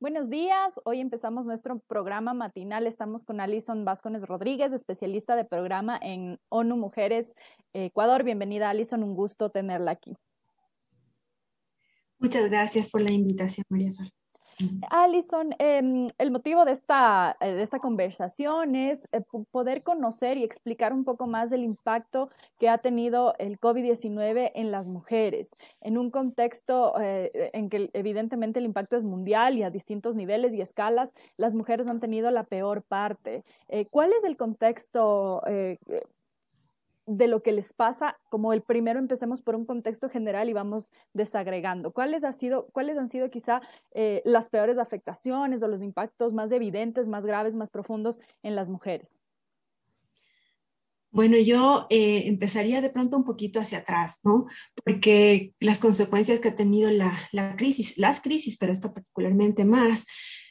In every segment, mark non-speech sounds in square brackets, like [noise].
Buenos días, hoy empezamos nuestro programa matinal. Estamos con Alison Vázquez Rodríguez, especialista de programa en ONU Mujeres Ecuador. Bienvenida, Alison, un gusto tenerla aquí. Muchas gracias por la invitación, María Sol. Alison, em, el motivo de esta, eh, de esta conversación es eh, poder conocer y explicar un poco más del impacto que ha tenido el COVID-19 en las mujeres, en un contexto eh, en que evidentemente el impacto es mundial y a distintos niveles y escalas, las mujeres han tenido la peor parte. ¿Cuál es el contexto de lo que les pasa, como el primero empecemos por un contexto general y vamos desagregando. ¿Cuáles, ha sido, cuáles han sido quizá eh, las peores afectaciones o los impactos más evidentes, más graves, más profundos en las mujeres? Bueno, yo eh, empezaría de pronto un poquito hacia atrás, ¿no? Porque las consecuencias que ha tenido la, la crisis, las crisis, pero esto particularmente más,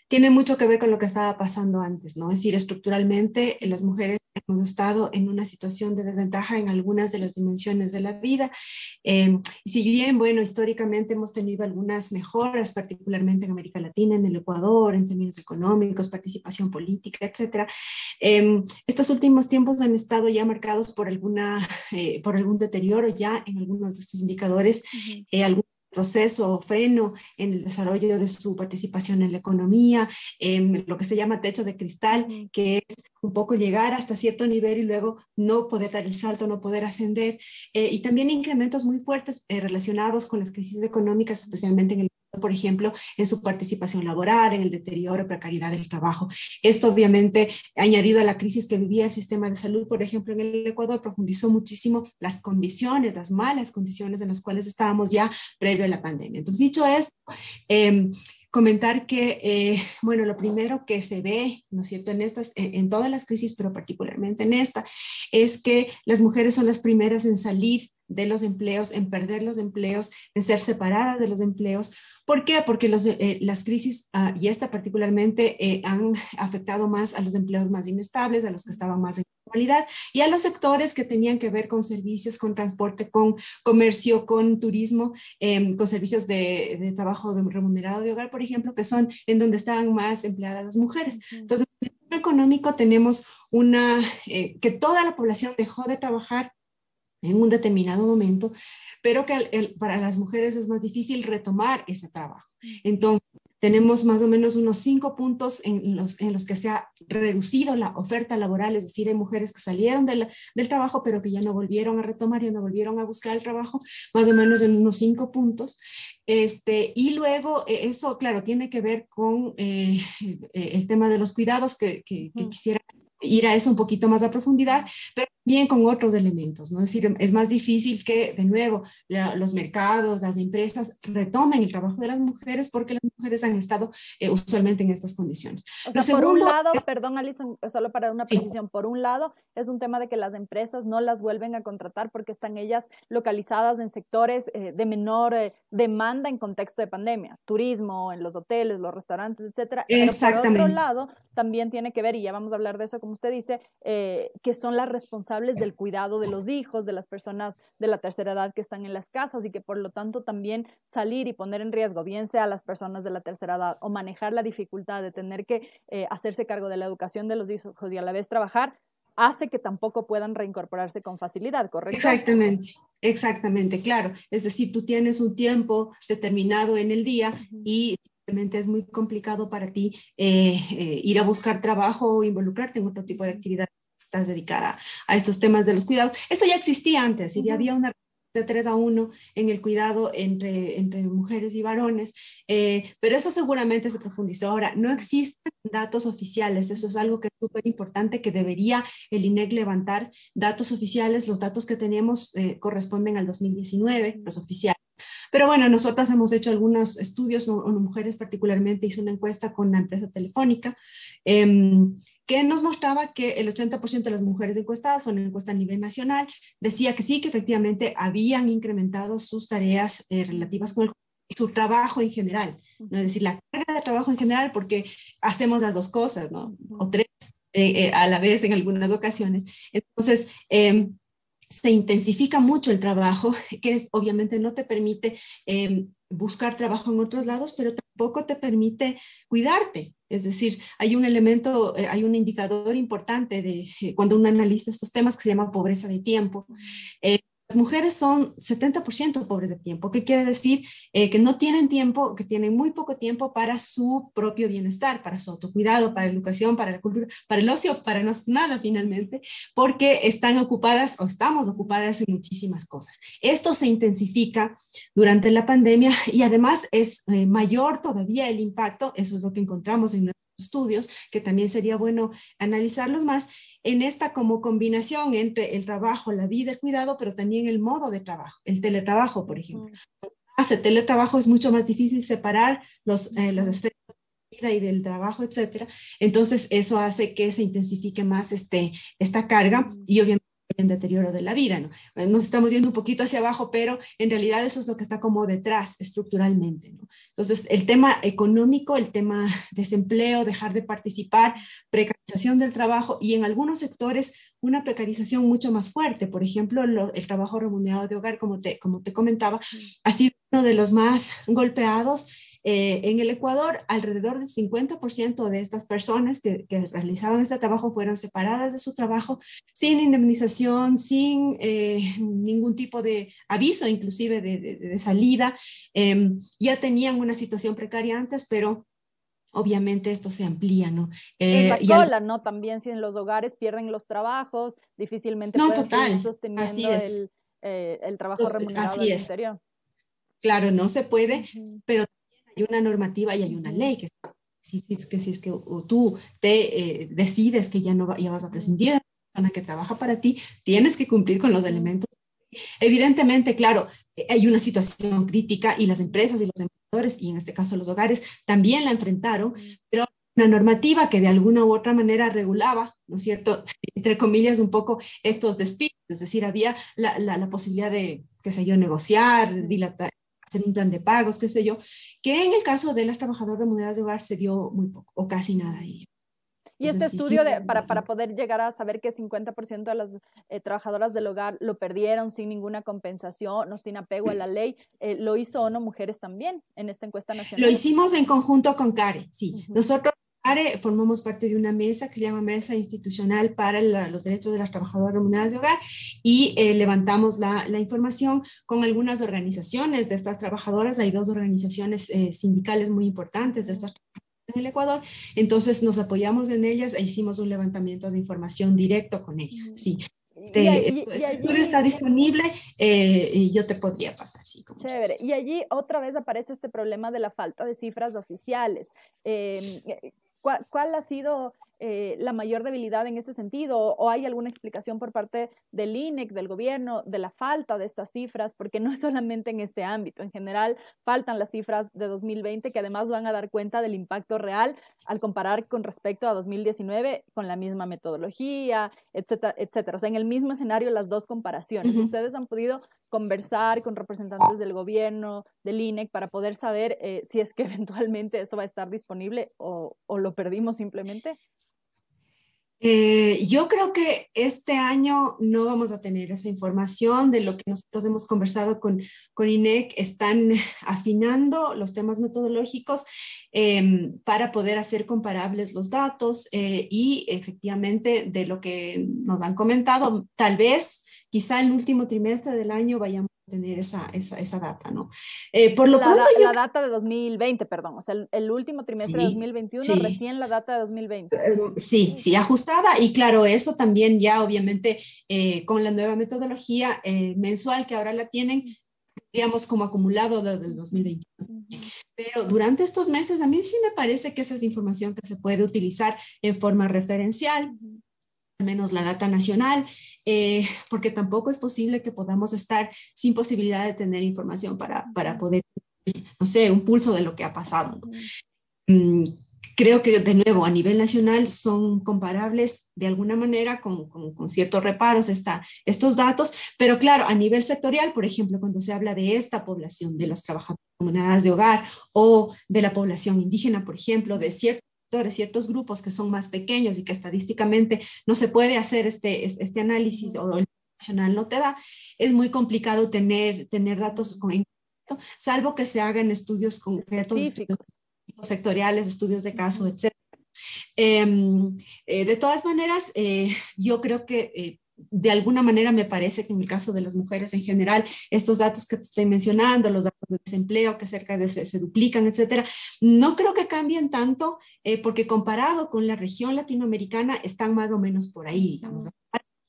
tiene mucho que ver con lo que estaba pasando antes, ¿no? Es decir, estructuralmente las mujeres hemos estado en una situación de desventaja en algunas de las dimensiones de la vida. Eh, si bien, bueno, históricamente hemos tenido algunas mejoras, particularmente en América Latina, en el Ecuador, en términos económicos, participación política, etcétera, em, estos últimos tiempos han estado ya marcados por, alguna, eh, por algún deterioro ya en algunos de estos indicadores, uh proceso o freno en el desarrollo de su participación en la economía, en lo que se llama techo de cristal, que es un poco llegar hasta cierto nivel y luego no poder dar el salto, no poder ascender, eh, y también incrementos muy fuertes eh, relacionados con las crisis económicas, especialmente en el por ejemplo, en su participación laboral, en el deterioro, precariedad del trabajo. Esto obviamente, añadido a la crisis que vivía el sistema de salud, por ejemplo, en el Ecuador, profundizó muchísimo las condiciones, las malas condiciones en las cuales estábamos ya previo a la pandemia. Entonces, dicho esto, eh, comentar que, eh, bueno, lo primero que se ve, ¿no es cierto?, en, estas, en, todas las crisis, pero particularmente en esta, es que las mujeres son las primeras en salir de los empleos, en perder los empleos, en ser separadas de los empleos. ¿Por qué? Porque los, eh, las crisis, ah, y esta particularmente, eh, han afectado más a los empleos más inestables, a los que estaban más en y a los sectores que tenían que ver con servicios, con transporte, con comercio, con turismo, em, con servicios de, trabajo remunerado de hogar, por ejemplo, que son en donde estaban más empleadas las mujeres. Entonces, en el económico tenemos una, eh, que toda la población dejó de trabajar en un determinado momento, pero que para las mujeres es más difícil retomar ese trabajo. Entonces, tenemos más o menos unos cinco puntos en los, en los que se ha reducido la oferta laboral, es decir, hay mujeres que salieron del trabajo, pero que ya no volvieron a retomar, ya no volvieron a buscar el trabajo, más o menos en unos cinco puntos. Este, y luego eh, eso, claro, tiene que ver con eh, eh, el tema de los cuidados que, que, que quisiera ir a eso un poquito más a profundidad, pero bien con otros elementos, ¿no? Es decir, es más difícil que, de nuevo, los mercados, las empresas retomen el trabajo de las mujeres porque las mujeres han estado eh, usualmente en estas condiciones. O sea, por un lado, perdón, Alison, solo para una precisión, por un lado, es un tema de que las empresas no las vuelven a contratar porque están ellas localizadas en sectores eh, de menor eh, demanda en contexto de pandemia, turismo, en los hoteles, los restaurantes, etcétera. Exactamente. Pero por otro lado, también tiene que ver, y ya vamos a hablar de eso, como usted dice, que son las responsables del cuidado de los hijos, de las personas de la tercera edad que están en las casas y que por lo tanto también salir y poner en riesgo, bien sea a las personas de la tercera edad o manejar la dificultad de tener que eh, hacerse cargo de la educación de los hijos y a la vez trabajar, hace que tampoco puedan reincorporarse con facilidad, ¿correcto? Exactamente, exactamente, claro. Es decir, tú tienes un tiempo determinado en el día y simplemente es muy complicado para ti eh, eh, ir a buscar trabajo o involucrarte en otro tipo de actividad estás dedicada a estos temas de los cuidados. Eso ya existía antes y había una de 3 a 1 en el cuidado entre, entre mujeres y varones, eh, pero eso seguramente se profundizó. Ahora, no existen datos oficiales, eso es algo que es súper importante que debería el INEC levantar datos oficiales, los datos que tenemos eh, corresponden al 2019, los oficiales. Pero bueno, nosotras hemos hecho algunos estudios, una mujeres particularmente hizo una encuesta con la empresa telefónica. Eh, que nos mostraba que el 80% de las mujeres encuestadas, fue una encuesta a nivel nacional, decía que sí, que efectivamente habían incrementado sus tareas eh, relativas con su trabajo en general, ¿no? es decir, la carga de trabajo en general, porque hacemos las dos cosas, ¿no? O tres eh, eh, a la vez en algunas ocasiones. Entonces, em, se intensifica mucho el trabajo, [laughs] que es, obviamente no te permite em, buscar trabajo en otros lados, pero tampoco te permite cuidarte. Es decir, hay un elemento, eh, hay un indicador importante de eh, cuando uno analiza estos temas que se llama pobreza de tiempo. Eh, las mujeres son 70% pobres de tiempo. ¿Qué quiere decir? Eh, que no tienen tiempo, que tienen muy poco tiempo para su propio bienestar, para su autocuidado, para la educación, para la cultura, para el ocio, para no, nada finalmente, porque están ocupadas o estamos ocupadas en muchísimas cosas. Esto se intensifica durante la pandemia y además es eh, mayor todavía el impacto, eso es lo que encontramos en estudios, que también sería bueno analizarlos más, en esta como combinación entre el trabajo, la vida, el cuidado, pero también el modo de trabajo, el teletrabajo, por ejemplo. Hace teletrabajo es mucho más difícil separar los, eh, las esferas de vida y del trabajo, etcétera. Entonces, eso hace que se intensifique más este, esta carga y obviamente en deterioro de la vida, ¿no? Nos estamos yendo un poquito hacia abajo, pero en realidad eso es lo que está como detrás estructuralmente, ¿no? Entonces, el tema económico, el tema desempleo, dejar de participar, precarización del trabajo y en algunos sectores una precarización mucho más fuerte. Por ejemplo, el trabajo remunerado de hogar, como te, como te comentaba, ha sido uno de los más golpeados eh, en el Ecuador, alrededor del 50% de estas personas que, realizaban este trabajo fueron separadas de su trabajo sin indemnización, sin eh, ningún tipo de aviso, inclusive de, salida. Em, ya tenían una situación precaria antes, pero obviamente esto se amplía, ¿no? Eh, la cola, ¿no? También si en los hogares pierden los trabajos, difícilmente no, pueden total, sosteniendo el, eh, el, trabajo remunerado así interior. Claro, no se puede, pero hay una normativa y hay una ley que si, que si es que tú te eh, decides que ya no ya vas a prescindir de la persona que trabaja para ti, tienes que cumplir con los elementos. Evidentemente, claro, eh, hay una situación crítica y las empresas y los empleadores, y en este caso los hogares, también la enfrentaron, pero una normativa que de alguna u otra manera regulaba, ¿no es cierto?, [laughs] entre comillas, un poco estos despidos, es decir, había la, la, la posibilidad de, qué sé yo, negociar, dilatar, hacer un plan de pagos, qué sé yo, que en el caso de las trabajadoras remuneradas de hogar se dio muy poco o casi nada ahí. Y este estudio de, para, para, poder llegar a saber que 50% de las eh, trabajadoras del hogar lo perdieron sin ninguna compensación, no sin apego a la [laughs] ley, eh, ¿lo hizo ONU Mujeres también en esta encuesta nacional? Lo hicimos en conjunto con CARE, sí. Nosotros formamos parte de una mesa que se llama Mesa Institucional para los Derechos de las Trabajadoras Remuneradas de Hogar y eh, levantamos la, la, información con algunas organizaciones de estas trabajadoras. Hay dos organizaciones eh, sindicales muy importantes de estas en el Ecuador, entonces nos apoyamos en ellas e hicimos un levantamiento de información directo con ellas. Sí, este, este estudio está disponible eh, y yo te podría pasar, sí. Como chévere. Y allí otra vez aparece este problema de la falta de cifras oficiales. Eh, ¿Cuál, ha sido eh, la mayor debilidad en ese sentido? ¿O hay alguna explicación por parte del INEC, del gobierno, de la falta de estas cifras? Porque no es solamente en este ámbito, en general faltan las cifras de 2020 que además van a dar cuenta del impacto real al comparar con respecto a 2019 con la misma metodología, etcétera, etcétera. O sea, en el mismo escenario las dos comparaciones. ¿Ustedes han podido conversar con representantes del gobierno, del INEC, para poder saber eh, si es que [laughs] eventualmente eso va a estar disponible o, lo perdimos simplemente? Eh, yo creo que este año no vamos a tener esa información de lo que nosotros hemos conversado con, con INEC. Están [laughs] afinando los temas metodológicos em, para poder hacer comparables los datos eh, y efectivamente de lo que nos han comentado, tal vez quizá el último trimestre del año vayamos tener esa, esa, esa data, ¿no? Eh, por lo la, pronto la data de 2020, perdón, o sea, el, último trimestre de 2021, recién la data de 2020. Eh, sí, sí, ajustada y claro, eso también ya obviamente eh, con la nueva metodología mensual que ahora la tienen, digamos como acumulado desde el 2021. Pero durante estos meses a mí sí me parece que esa es información que se puede utilizar en forma referencial al menos la data nacional, eh, porque tampoco es posible que podamos estar sin posibilidad de tener información para, para poder, no sé, un pulso de lo que ha pasado. Mm, creo que de nuevo a nivel nacional son comparables de alguna manera con, con, con ciertos reparos esta, estos datos, pero claro, a nivel sectorial, por ejemplo, cuando se habla de esta población, de las trabajadoras comunidades de hogar o de la población indígena, por ejemplo, de ciertos ciertos grupos que son más pequeños y que estadísticamente no se puede hacer este, este análisis o el nacional no te da, es muy complicado tener, tener datos con salvo que se hagan estudios concretos, estudios sectoriales, estudios de caso, etc. Em, eh, de todas maneras, eh, yo creo que eh, de alguna manera me parece que en el caso de las mujeres en general, estos datos que te estoy mencionando, los datos de desempleo que cerca de se, duplican, etcétera, no creo que cambien tanto porque comparado con la región latinoamericana están más o menos por ahí, digamos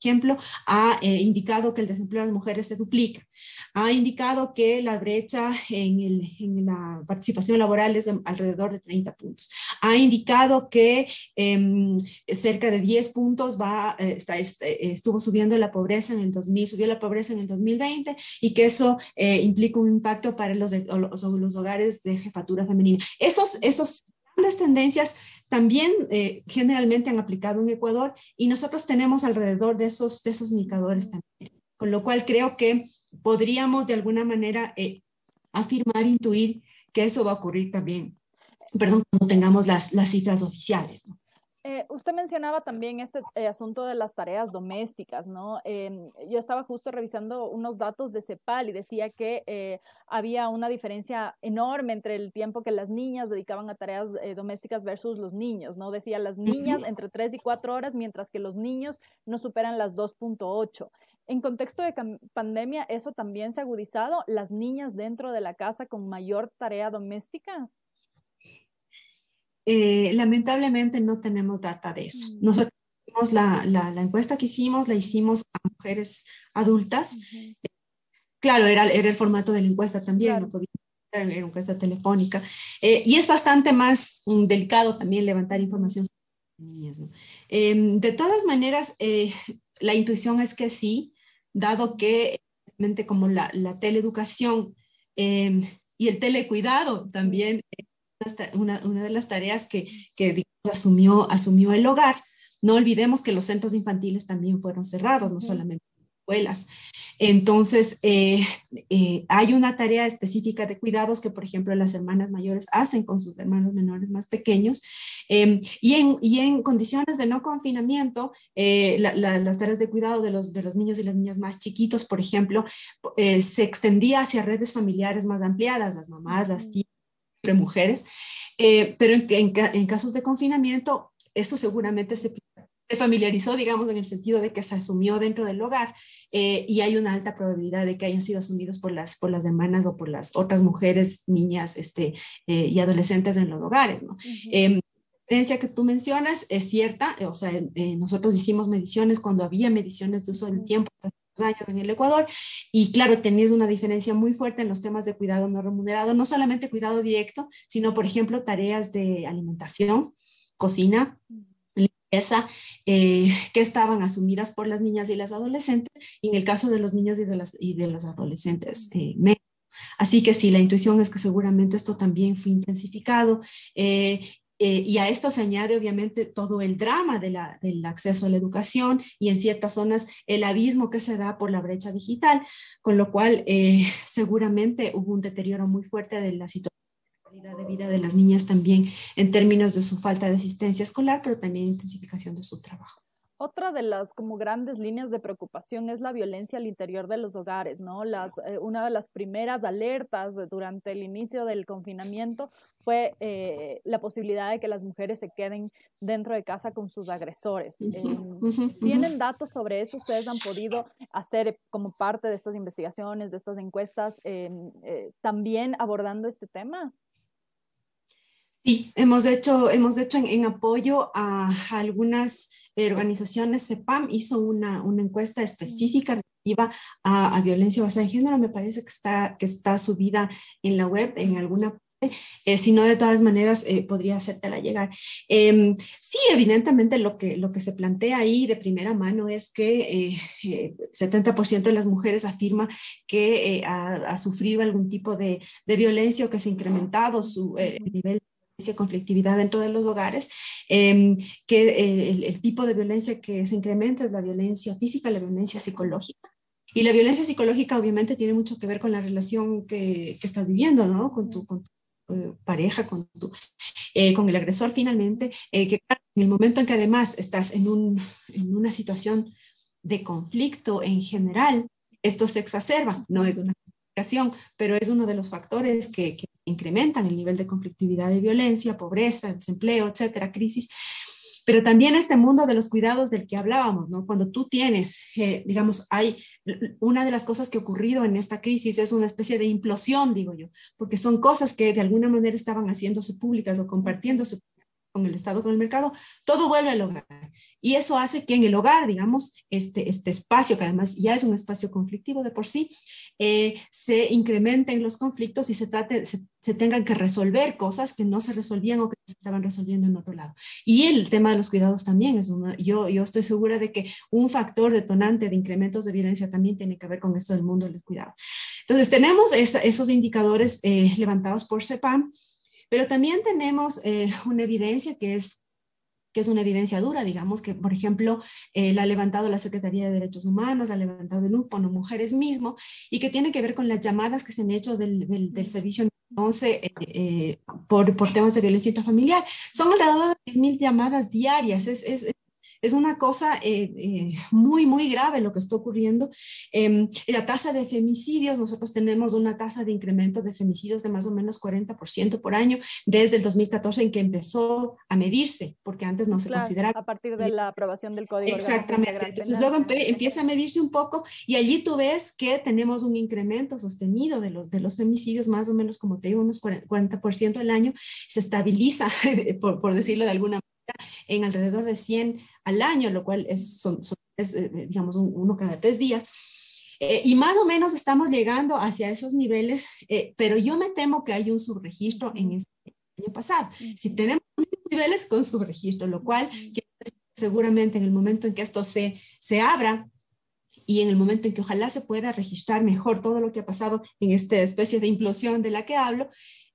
ejemplo, ha eh, indicado que el desempleo de las mujeres se duplica, ha indicado que la brecha en, la participación laboral es de alrededor de 30 puntos, ha indicado que eh, cerca de 10 puntos va, eh, este, estuvo subiendo la pobreza en el 2000, subió la pobreza en el 2020 y que eso eh, implica un impacto para los, sobre los hogares de jefatura femenina. Esos, esos grandes tendencias también eh, generalmente han aplicado en Ecuador y nosotros tenemos alrededor de esos, de esos indicadores también. Con lo cual creo que podríamos de alguna manera eh, afirmar, intuir que eso va a ocurrir también, perdón, cuando tengamos las, las cifras oficiales. ¿no? Eh, usted mencionaba también este eh, asunto de las tareas domésticas, ¿no? Em, yo estaba justo revisando unos datos de CEPAL y decía que eh, había una diferencia enorme entre el tiempo que las niñas dedicaban a tareas domésticas versus los niños, ¿no? Decía las niñas entre 3 y 4 horas, mientras que los niños no superan las 2.8. En contexto de pandemia, ¿eso también se ha agudizado? ¿Las niñas dentro de la casa con mayor tarea doméstica? Eh, lamentablemente no tenemos data de eso. Mm. Nosotros la, la, la, encuesta que hicimos, la hicimos a mujeres adultas. Claro, era, era, el formato de la encuesta también, no podía era una encuesta telefónica. Eh, y es bastante más um, delicado también levantar información sobre niñas. ¿no? Eh, de todas maneras, eh, la intuición es que sí, dado que como la, la teleeducación em, y el telecuidado también una, una de las tareas que, que asumió, asumió el hogar. No olvidemos que los centros infantiles también fueron cerrados, no solamente escuelas. Entonces, eh, eh, hay una tarea específica de cuidados que, por ejemplo, las hermanas mayores hacen con sus hermanos menores más pequeños. Em, y, en, y, en, condiciones de no confinamiento, eh, las tareas de cuidado de los, de los niños y las niñas más chiquitos, por ejemplo, se extendía hacia redes familiares más ampliadas, las mamás, las tías entre mujeres, eh, pero en, en, casos de confinamiento, esto seguramente se, familiarizó, digamos, en el sentido de que se asumió dentro del hogar eh, y hay una alta probabilidad de que hayan sido asumidos por las, por las hermanas o por las otras mujeres, niñas este, eh, y adolescentes en los hogares. ¿no? Uh la evidencia que tú mencionas es cierta, o sea, nosotros hicimos mediciones cuando había mediciones de uso del tiempo años en el Ecuador. Y claro, tenías una diferencia muy fuerte en los temas de cuidado no remunerado, no solamente cuidado directo, sino por ejemplo tareas de alimentación, cocina, limpieza, eh, que estaban asumidas por las niñas y las adolescentes, y en el caso de los niños y de, las, y de los adolescentes, eh, Así que sí, la intuición es que seguramente esto también fue intensificado eh, eh, y a esto se añade obviamente todo el drama del acceso a la educación y en ciertas zonas el abismo que se da por la brecha digital, con lo cual eh, [laughs] seguramente hubo un deterioro muy fuerte de la situación de vida de las niñas también en términos de su falta de asistencia escolar, pero también intensificación de su trabajo. Otra de las como grandes líneas de preocupación es la violencia al interior de los hogares, ¿no? Las, eh, una de las primeras alertas durante el inicio del confinamiento fue eh, la posibilidad de que las mujeres se queden dentro de casa con sus agresores. Em, ¿Tienen datos sobre eso? ¿Ustedes han podido hacer como parte de estas investigaciones, de estas encuestas, em, eh, también abordando este tema? Sí, hemos hecho, hemos hecho en, apoyo a, algunas organizaciones. CEPAM hizo una, una encuesta específica relativa a, a, violencia basada en género. Me parece que está, que está subida en la web, en alguna eh, si no, de todas maneras, eh, podría hacértela llegar. Eh, sí, evidentemente lo que, lo que se plantea ahí de primera mano es que 70% eh, de las mujeres afirma que ha, ha, sufrido algún tipo de, de, violencia o que se ha incrementado su nivel conflictividad dentro de los hogares, eh, que el, el, tipo de violencia que se incrementa es la violencia física, la violencia psicológica. Y la violencia psicológica obviamente tiene mucho que ver con la relación que, que estás viviendo, ¿no? Con tu, con tu eh, pareja, con, tu, eh, con el agresor finalmente, eh, que en el momento en que además estás en, un, en una situación de conflicto en general, esto se exacerba, no es una pero es uno de los factores que, que incrementan el nivel de conflictividad y violencia, pobreza, desempleo, etcétera, crisis pero también este mundo de los cuidados del que hablábamos, ¿no? Cuando tú tienes, eh, digamos, hay una de las cosas que ha ocurrido en esta crisis es una especie de implosión, digo yo, porque son cosas que de alguna manera estaban haciéndose públicas o compartiéndose con el Estado, con el mercado, todo vuelve al hogar. Y eso hace que en el hogar, digamos, este, este espacio, que además ya es un espacio conflictivo de por sí, eh, se incrementen los conflictos y se, trate, se, tengan que resolver cosas que no se resolvían o que se estaban resolviendo en otro lado. Y el tema de los cuidados también es una, yo, yo estoy segura de que un factor detonante de incrementos de violencia también tiene que ver con esto del mundo de los cuidados. Entonces, tenemos esos indicadores eh, levantados por CEPAM pero también tenemos eh, una evidencia que es que es una evidencia dura, digamos, que por ejemplo eh, la ha levantado la Secretaría de Derechos Humanos, la ha levantado el UPON o Mujeres mismo, y que tiene que ver con las llamadas que se han hecho del, del, servicio 11 eh, por, por, temas de violencia intrafamiliar. Son alrededor de 10.000 llamadas diarias, es, es, es una cosa eh, eh, muy, muy grave lo que está ocurriendo. Eh, la tasa de femicidios, nosotros tenemos una tasa de incremento de femicidios de más o menos 40% por año desde el 2014 en que empezó a medirse, porque antes no se consideraba. A partir de la aprobación del Código. Exactamente. Entonces luego empieza a medirse un poco y allí tú ves que tenemos un incremento sostenido de los, de los femicidios, más o menos, como te digo, unos 40% al año, se estabiliza, [laughs] por, por decirlo de alguna manera en alrededor de 100 al año, lo cual es, son, eh, digamos, uno cada tres días. Eh, y más o menos estamos llegando hacia esos niveles, eh, pero yo me temo que hay un subregistro en este año pasado. Si tenemos niveles con subregistro, lo cual seguramente en el momento en que esto se, se abra, y en el momento en que ojalá se pueda registrar mejor todo lo que ha pasado en esta especie de implosión de la que hablo,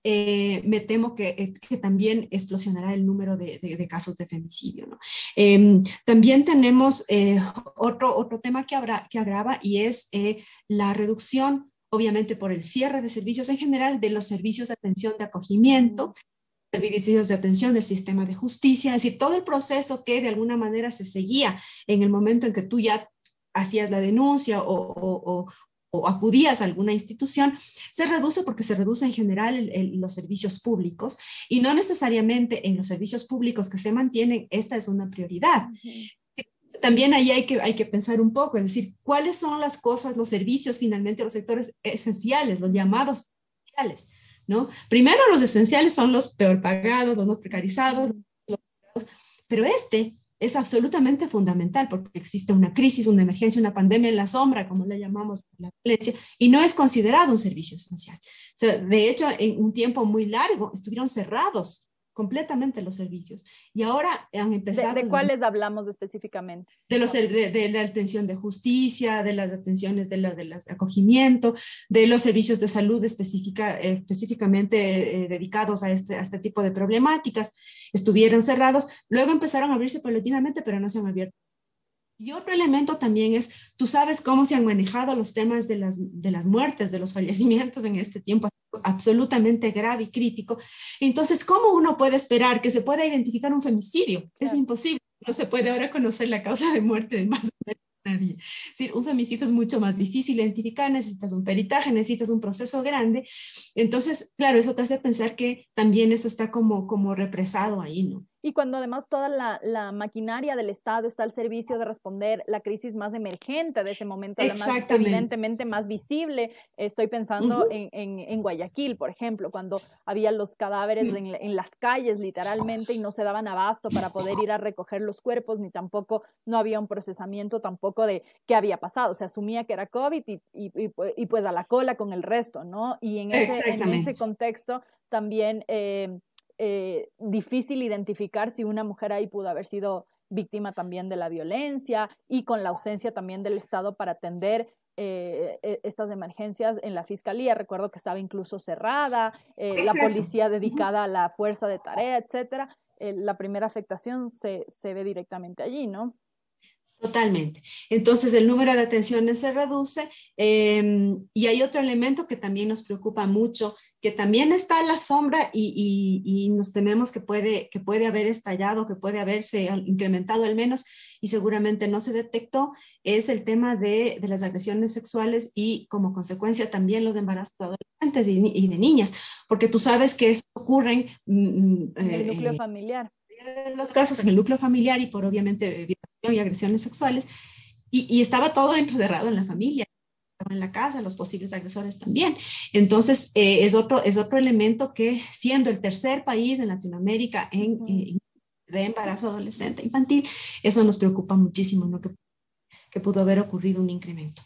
eh, me temo que, eh, que, también explosionará el número de, de, casos de femicidio. ¿no? Em, también tenemos eh, otro, otro tema que, habrá, que agrava y es la reducción, obviamente por el cierre de servicios en general, de los servicios de atención de acogimiento, servicios de atención del sistema de justicia, es decir, todo el proceso que de alguna manera se seguía en el momento en que tú ya hacías la denuncia o, o, o acudías a alguna institución, se reduce porque se reduce en general los servicios públicos y no necesariamente en los servicios públicos que se mantienen, esta es una prioridad. También ahí hay que, hay que pensar un poco, es decir, cuáles son las cosas, los servicios finalmente, los sectores esenciales, los llamados esenciales, ¿no? Primero los esenciales son los peor pagados, los más precarizados, pero este es absolutamente fundamental porque existe una crisis, una emergencia, una pandemia en la sombra, como la llamamos la violencia, y no es considerado un servicio esencial. de hecho, en un tiempo muy largo estuvieron cerrados completamente los servicios. Y ahora han empezado... ¿De, cuáles hablamos específicamente? De, los, de, la atención de justicia, de las atenciones de, la, de las acogimiento, de los servicios de salud específica, eh, específicamente eh, dedicados a este, a este tipo de problemáticas. Estuvieron cerrados, luego empezaron a abrirse paulatinamente, pero no se han abierto y otro elemento también es, tú sabes cómo se han manejado los temas de las, de las muertes, de los [laughs] fallecimientos en este tiempo absolutamente grave y crítico. Entonces, ¿cómo uno puede esperar que se pueda identificar un femicidio? Es imposible. No se puede ahora conocer la causa de muerte de más o menos nadie. Es decir, un femicidio es mucho más difícil de identificar, necesitas un peritaje, necesitas un proceso grande. Entonces, claro, eso te hace pensar que también eso está como, como represado ahí, ¿no? Y cuando además toda la, maquinaria del Estado está al servicio de responder la crisis más emergente de ese momento, la más evidentemente más visible. Estoy pensando en, en, Guayaquil, por ejemplo, cuando había los cadáveres en, en, las calles literalmente y no se daban abasto para poder ir a recoger los cuerpos, ni tampoco no había un procesamiento tampoco de qué había pasado. Se asumía que era COVID y, y, y pues a la cola con el resto, ¿no? Y en ese, en ese contexto también... Eh, eh, difícil identificar si una mujer ahí pudo haber sido víctima también de la violencia y con la ausencia también del Estado para atender eh, e, estas emergencias en la fiscalía. Recuerdo que estaba incluso cerrada, eh, la policía dedicada a la fuerza de tarea, etcétera. la primera afectación se, se ve directamente allí, ¿no? Totalmente. Entonces, el número de atenciones se reduce em, y hay otro elemento que también nos preocupa mucho, que también está a la sombra y, nos tememos que puede, que puede haber estallado, que puede haberse incrementado al menos y seguramente no se detectó, es el tema de, las agresiones sexuales y como consecuencia también los embarazos de adolescentes y, de niñas, porque tú sabes que eso ocurre mm, mm, en el núcleo eh, familiar los casos en el núcleo familiar y por obviamente violación y agresiones sexuales, y, estaba todo encerrado en la familia, en la casa, los posibles agresores también. Entonces, eh, es, otro, es otro elemento que siendo el tercer país en Latinoamérica en, eh, de embarazo adolescente infantil, eso nos preocupa muchísimo, ¿no? que, que pudo haber ocurrido un incremento.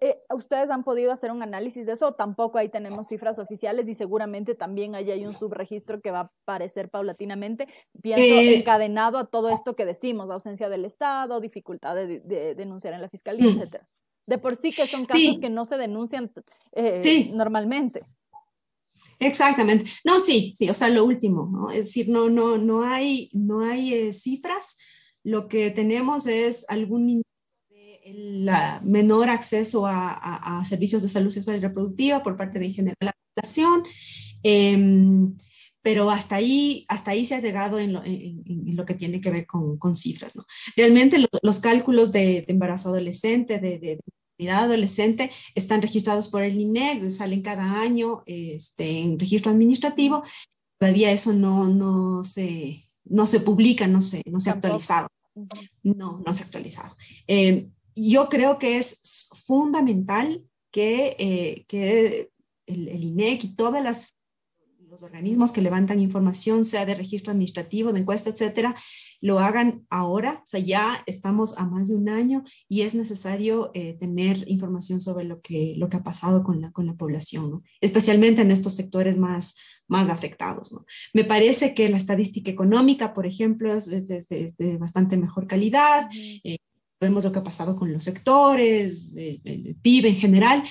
Eh, ¿Ustedes han podido hacer un análisis de eso? Tampoco ahí tenemos cifras oficiales y seguramente también ahí hay un subregistro que va a aparecer paulatinamente. Pienso eh, encadenado a todo esto que decimos, ausencia del Estado, dificultad de, denunciar en la fiscalía, etc. etcétera. De por sí que son casos que no se denuncian eh, normalmente. Exactamente. No, sí, sí, o sea, lo último, ¿no? Es decir, no, no, no hay, no hay cifras. Lo que tenemos es algún el menor acceso a, servicios de salud sexual y reproductiva por parte de en general la población. Em, pero hasta ahí, hasta ahí se ha llegado en lo, que tiene que ver con, cifras. ¿no? Realmente los, cálculos de, embarazo adolescente, de, de adolescente, están registrados por el INEG, salen cada año este, en registro administrativo. Todavía eso no, no, se, no se publica, no se, no se ha actualizado. No, no se ha actualizado. Em, yo creo que es fundamental que, eh, que el, INEC y todos los organismos que levantan información, sea de registro administrativo, de encuesta, etcétera, lo hagan ahora. O sea, ya estamos a más de un año y es necesario eh, tener información sobre lo que, lo que ha pasado con la, con la población, especialmente en estos sectores más, más afectados. ¿no? Me parece que la estadística económica, por ejemplo, es, de, bastante mejor calidad vemos lo que ha pasado con los sectores, el, PIB en general,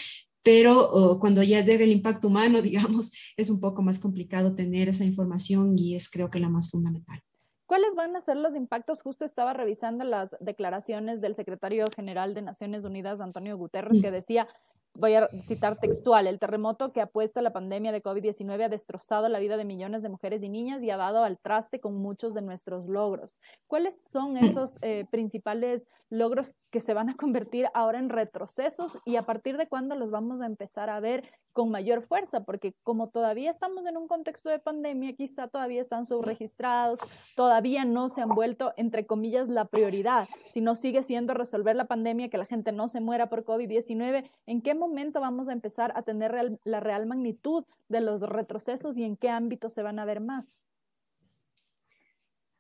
pero cuando ya llega el impacto humano, [laughs] digamos, es un poco más complicado tener esa información y es creo que la más fundamental. ¿Cuáles van a ser los impactos? Justo estaba revisando las declaraciones del secretario general de Naciones Unidas, Antonio Guterres, que decía, voy a citar textual, el terremoto que ha puesto la pandemia de COVID-19 ha destrozado la vida de millones de mujeres y niñas y ha dado al traste con muchos de nuestros logros. ¿Cuáles son esos eh, principales logros que se van a convertir ahora en retrocesos y a partir de cuándo los vamos a empezar a ver con mayor fuerza? Porque como todavía estamos en un contexto de pandemia, quizá todavía están subregistrados, todavía no se han vuelto, entre comillas, la prioridad, sino sigue siendo resolver la pandemia, que la gente no se muera por COVID-19. ¿En qué momento vamos a empezar a tener la real magnitud de los retrocesos y en qué ámbitos se van a ver más?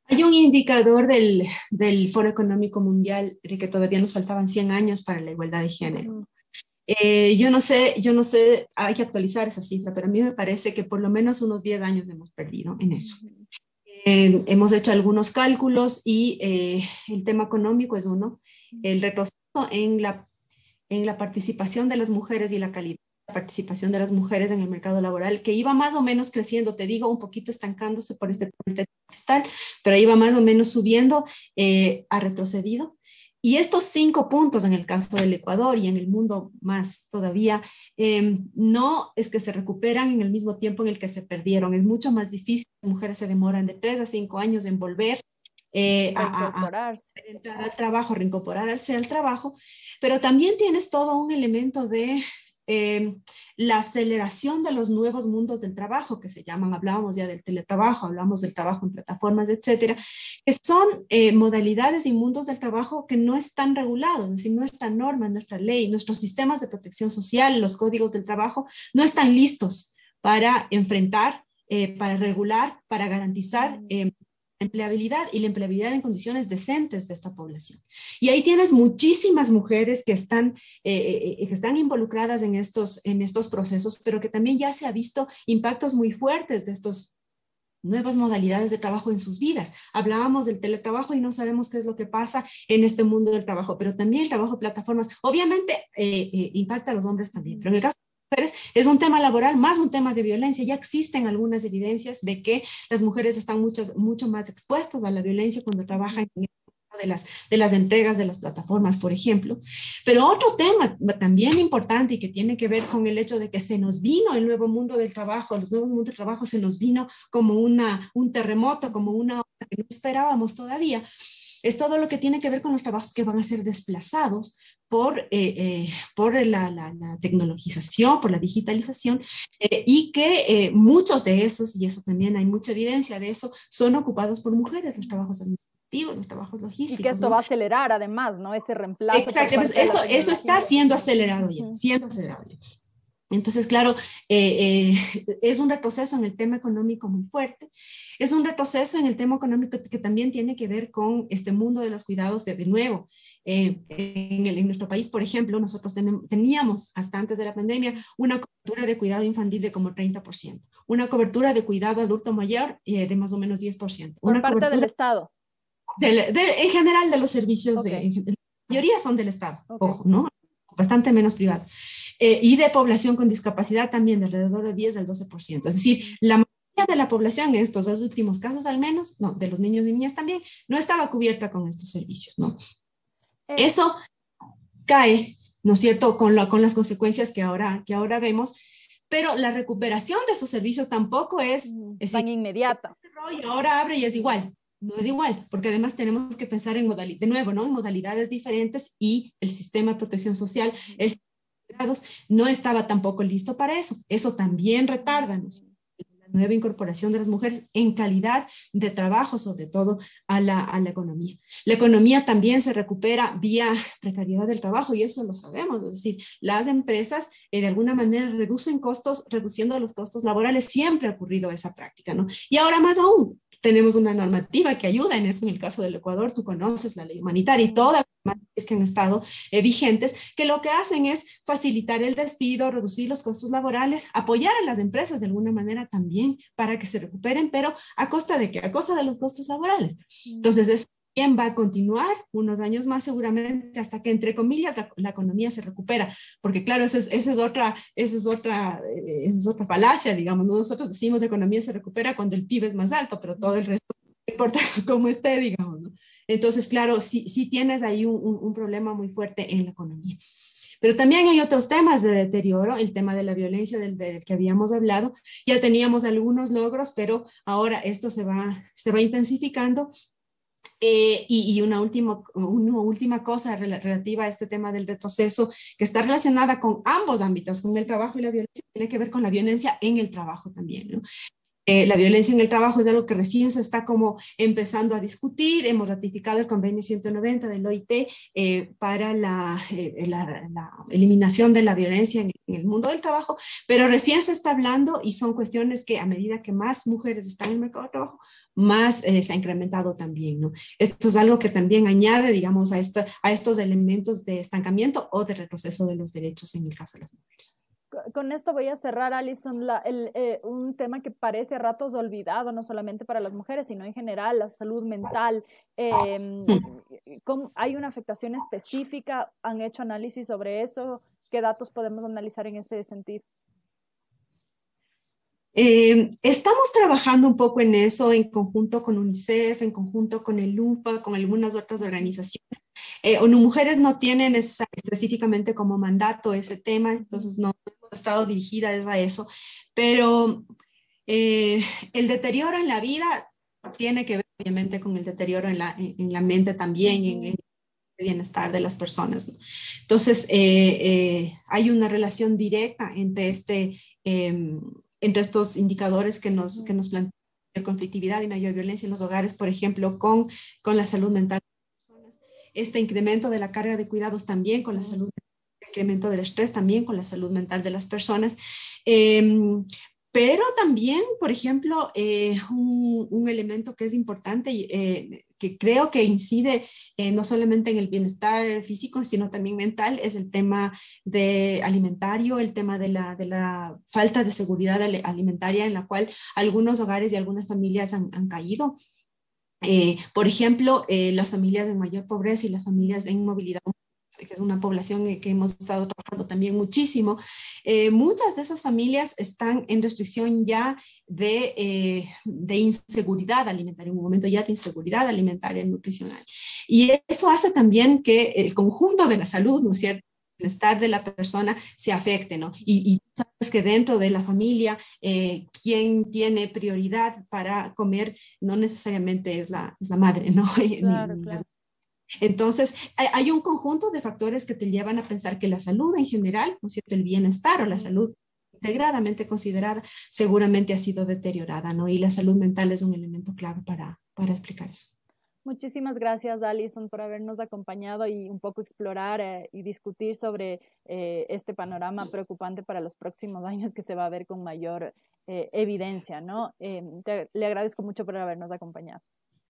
Hay un indicador del, del, Foro Económico Mundial de que todavía nos faltaban 100 años para la igualdad de género. Eh, yo no sé, yo no sé, hay que actualizar esa cifra, pero a mí me parece que por lo menos unos 10 años hemos perdido en eso. Eh, hemos hecho algunos cálculos y eh, el tema económico es uno. El retroceso en la en la participación de las mujeres y la calidad de participación de las mujeres en el mercado laboral, que iba más o menos creciendo, te digo, un poquito estancándose por este cristal, pero iba más o menos subiendo, eh, ha retrocedido. Y estos cinco puntos en el caso del Ecuador y en el mundo más todavía, em, no es que se recuperan en el mismo tiempo en el que se perdieron. Es mucho más difícil. Las mujeres se demoran de tres a cinco años en volver eh, a, entrar al trabajo, reincorporarse al trabajo, pero también tienes todo un elemento de em, la aceleración de los nuevos mundos del trabajo que se llaman, hablábamos ya del teletrabajo, hablamos del trabajo en plataformas, etcétera, que son eh, modalidades y mundos del trabajo que no están regulados, es decir, nuestra norma, nuestra ley, nuestros sistemas de protección social, los códigos del trabajo no están listos para enfrentar, eh, para regular, para garantizar empleabilidad y la empleabilidad en condiciones decentes de esta población. Y ahí tienes muchísimas mujeres que están, eh, eh, eh, que están involucradas en estos, en estos procesos, pero que también ya se ha visto impactos muy fuertes de estos nuevas modalidades de trabajo en sus vidas. Hablábamos del teletrabajo y no sabemos qué es lo que pasa en este mundo del trabajo, pero también el trabajo de plataformas obviamente impacta a los hombres también, pero en el caso es un tema laboral más un tema de violencia. Ya existen algunas evidencias de que las mujeres están muchas, mucho más expuestas a la violencia cuando trabajan en de las, de las entregas de las plataformas, por ejemplo. Pero otro tema también importante y que tiene que ver con el hecho de que se nos vino el nuevo mundo del trabajo, los nuevos mundos del trabajo se nos vino como una, un terremoto, como una que no esperábamos todavía es todo lo que tiene que ver con los trabajos que van a ser desplazados por, eh, eh, por la, la, tecnologización, por la digitalización, eh, y que muchos de esos, y eso también hay mucha evidencia de eso, son ocupados por mujeres, los trabajos administrativos, los trabajos logísticos. Y que esto va a acelerar además, ¿no? Ese reemplazo. Exacto, pues eso, eso está siendo acelerado ya, siendo acelerado ya. Entonces, claro, eh, eh, [laughs] es un retroceso en el tema económico muy fuerte. Es un retroceso en el tema económico que también tiene que ver con este mundo de los cuidados de, de nuevo. Eh, en, el, en, nuestro país, por ejemplo, nosotros teníamos hasta antes de la pandemia una cobertura de cuidado infantil de como 30%, una cobertura de cuidado adulto mayor de más o menos 10%. Por parte del Estado. en general de los servicios, de, la mayoría son del Estado, ojo, ¿no? Bastante menos privados. Eh, y de población con discapacidad también de alrededor de 10 al 12%. Es decir, la mayoría de la población en estos dos últimos casos al menos, no, de los niños y niñas también, no estaba cubierta con estos servicios, ¿no? Eh. Eso cae, ¿no es cierto?, con, con las consecuencias que ahora, que ahora vemos, pero la recuperación de esos servicios tampoco es, es tan inmediata. Ahora abre y es igual. No es igual, porque además tenemos que pensar en modalidades, de nuevo, ¿no? En modalidades diferentes y el sistema de protección social, el no estaba tampoco listo para eso. Eso también retarda la nueva incorporación de las mujeres en calidad de trabajo, sobre todo a la, a la economía. La economía también se recupera vía precariedad del trabajo y eso lo sabemos, es decir, las empresas eh, de alguna manera reducen costos, reduciendo los costos laborales, siempre ha ocurrido esa práctica, ¿no? Y ahora más aún, tenemos una normativa que ayuda en eso. En el caso del Ecuador, tú conoces la ley humanitaria y todas las leyes que han estado eh, vigentes, que lo que hacen es facilitar el despido, reducir los costos laborales, apoyar a las empresas de alguna manera también para que se recuperen, pero a costa de qué? A costa de los costos laborales. Entonces, es va a continuar unos años más seguramente hasta que, entre comillas, la, economía se recupera, porque claro, esa es, otra, esa es otra, eh, esa es otra falacia, digamos, nosotros decimos la economía se recupera cuando el PIB es más alto, pero todo el resto no importa [laughs] cómo esté, digamos. Entonces, claro, sí, sí tienes ahí un, un, problema muy fuerte en la economía. Pero también hay otros temas de deterioro, el tema de la violencia del, del, que habíamos hablado. Ya teníamos algunos logros, pero ahora esto se va, se va intensificando eh, y, una, última, una última cosa relativa a este tema del retroceso, que está relacionada con ambos ámbitos, con el trabajo y la violencia, tiene que ver con la violencia en el trabajo también. Eh, la violencia en el trabajo es algo que recién se está como empezando a discutir. Hemos ratificado el convenio 190 del OIT eh, para la, la, eliminación de la violencia en, el mundo del trabajo, pero recién se está hablando y son cuestiones que a medida que más mujeres están en el mercado de trabajo, más eh, se ha incrementado también, ¿no? Esto es algo que también añade, digamos, a estos elementos de estancamiento o de retroceso de los derechos en el caso de las mujeres. Con esto voy a cerrar, Alison, eh, un tema que parece a ratos olvidado, no solamente para las mujeres, sino en general, la salud mental. Em, ¿Hay una afectación específica? ¿Han hecho análisis sobre eso? ¿Qué datos podemos analizar en ese sentido? Eh, estamos trabajando un poco en eso en conjunto con UNICEF, en conjunto con el LUPA, con algunas otras organizaciones. Eh, ONU Mujeres no tienen específicamente como mandato ese tema, entonces no estado dirigidas a eso, pero eh, el deterioro en la vida tiene que ver obviamente con el deterioro en la, en, la mente también, en el bienestar de las personas. Entonces, hay una relación directa entre este em, entre estos indicadores que nos, que nos plantean conflictividad y mayor violencia en los hogares, por ejemplo, con, con la salud mental este incremento de la carga de cuidados también con la salud, incremento del estrés también con la salud mental de las personas. Em, pero también, por ejemplo, eh, un, elemento que es importante, eh, que creo que incide eh, no solamente en el bienestar físico, sino también mental, es el tema de alimentario, el tema de la, de la falta de seguridad alimentaria en la cual algunos hogares y algunas familias han, caído. por ejemplo, las familias de mayor pobreza y las familias en movilidad que es una población que hemos estado trabajando también muchísimo, eh, muchas de esas familias están en restricción ya de, eh, de, inseguridad alimentaria, en un momento ya de inseguridad alimentaria y nutricional. Y eso hace también que el conjunto de la salud, ¿no es cierto? El bienestar de la persona se afecte, ¿no? Y, sabes que dentro de la familia, eh, quien tiene prioridad para comer no necesariamente es la, es la madre, ¿no? [laughs] Claro, claro. Entonces, hay un conjunto de factores que te llevan a pensar que la salud en general, ¿no es cierto? El bienestar o la salud integradamente considerada seguramente ha sido deteriorada, ¿no? Y la salud mental es un elemento clave para, para explicar eso. Muchísimas gracias, Alison, por habernos acompañado y un poco explorar eh, y discutir sobre eh, este panorama preocupante para los próximos [laughs] años que se va a ver con mayor eh, evidencia, ¿no? le agradezco mucho por habernos acompañado.